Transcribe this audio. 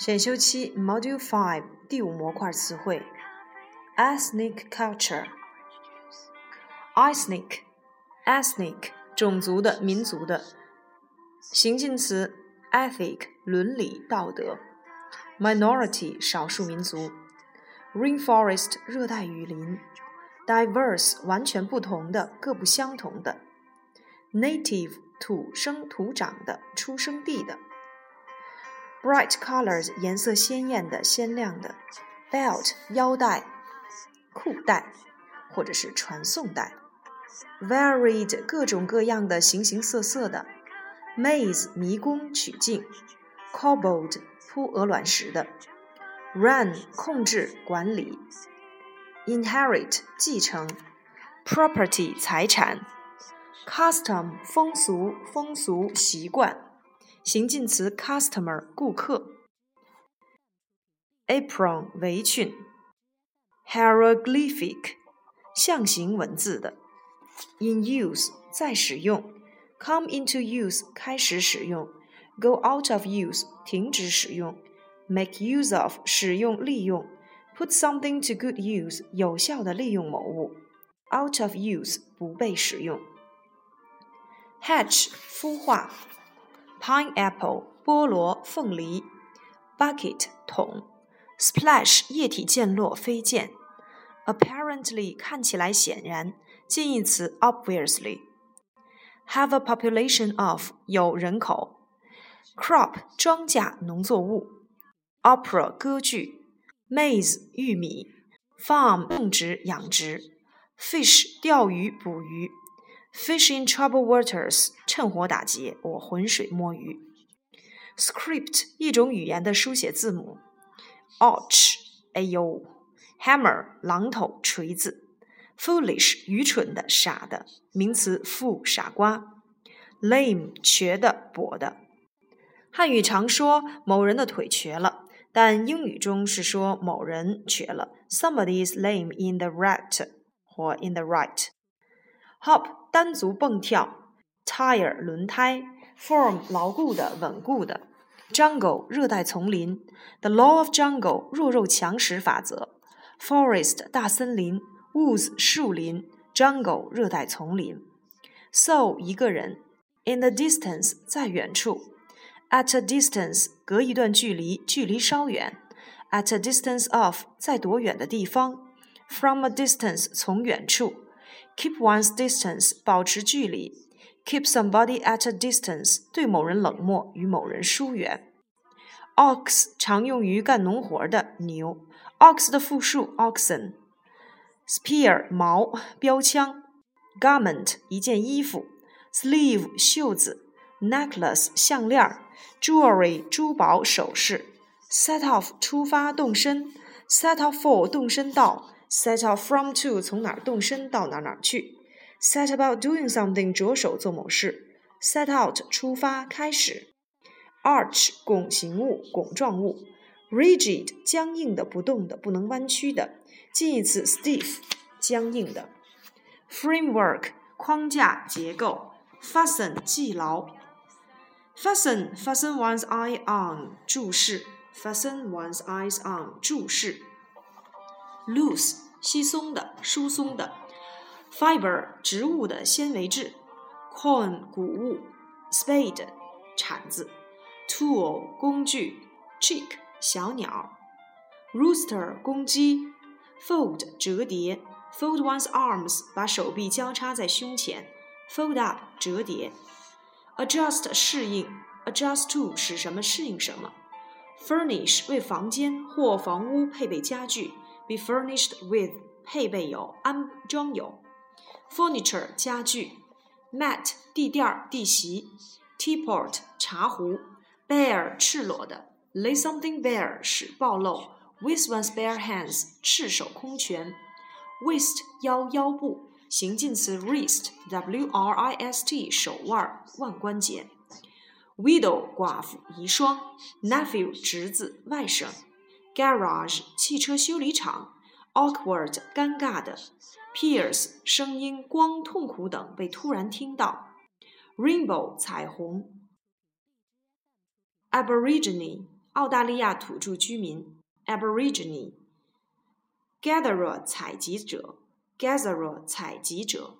选修七 Module Five 第五模块词汇：ethnic culture，ethnic，ethnic 种族的、民族的。形近词 ethic 伦理道德。minority 少数民族。rainforest 热带雨林。diverse 完全不同的、各不相同的。native 土生土长的、出生地的。Bright colors 颜色鲜艳的、鲜亮的。belt 腰带、裤带或者是传送带。varied 各种各样的、形形色色的。maze 迷宫、曲径。cobbled 铺鹅卵石的。run 控制、管理。inherit 继承，property 财产，custom 风俗、风俗习惯，形近词 customer 顾客，apron 围裙，hieroglyphic 象形文字的，in use 在使用，come into use 开始使用，go out of use 停止使用，make use of 使用利用。Put something to good use，有效的利用某物。Out of use，不被使用。Hatch，孵化。Pineapple，菠萝、凤梨。Bucket，桶。Splash，液体溅落、飞溅。Apparently，看起来显然。近义词 obviously。Have a population of，有人口。Crop，庄稼、农作物。Opera，歌剧。Maize 玉米，Farm 种植养殖，Fish 钓鱼捕鱼 ，Fish in troubled waters 趁火打劫，我浑水摸鱼。Script 一种语言的书写字母，Ouch 哎呦，Hammer 榔头锤子，Foolish 愚蠢的傻的，名词 fool 傻瓜，Lame 瘸的跛的。汉语常说某人的腿瘸了。但英语中是说某人瘸了，somebody is lame in the right 或 in the right。hop 单足蹦跳，tire 轮胎，firm 牢固的、稳固的，jungle 热带丛林，the law of jungle 弱肉强食法则，forest 大森林，woods 树林，jungle 热带丛林，so 一个人，in the distance 在远处。At a distance，隔一段距离，距离稍远。At a distance of，在多远的地方。From a distance，从远处。Keep one's distance，保持距离。Keep somebody at a distance，对某人冷漠，与某人疏远。Ox 常用于干农活的牛。Ox 的复数 oxen。Spear 矛，标枪。Garment 一件衣服。Sleeve 袖子。necklace 项链，jewelry 珠宝首饰，set off 出发动身，set off for 动身到 ，set off from to 从哪儿动身到哪哪去，set about doing something 着手做某事，set out 出发开始，arch 拱形物拱状物，rigid 僵硬的不动的不能弯曲的，近义词 stiff 僵硬的，framework 框架结构，fasten 系牢。Fasten, fasten one's eye on，注视。Fasten one's eyes on，注视。 Loose，稀松的、疏松的。Fiber，植物的纤维质。Corn，谷物。Spade，铲子。Tool，工具。Chick，小鸟。Rooster，公鸡。Fold，折叠。Fold one's arms，把手臂交叉在胸前。Fold up，折叠。adjust 适应，adjust to 使什么适应什么，furnish 为房间或房屋配备家具 ，be furnished with 配备有安装有，furniture 家具，mat 地垫地席，teapot 茶壶，bare 赤裸的，lay something bare 使暴露，with one's bare hands 赤手空拳，waist 腰腰部。形近词 wrist，w r i s t，手腕、腕关节。widow，寡妇、遗孀。nephew，侄子、外甥。 garage，汽车修理厂。awkward，尴尬的。pierce，声音、光、痛苦等被突然听到。rainbow，彩虹。aborigine，澳大利亚土著居民 （Aborigine）。Gatherer 采集者，Gatherer 采集者。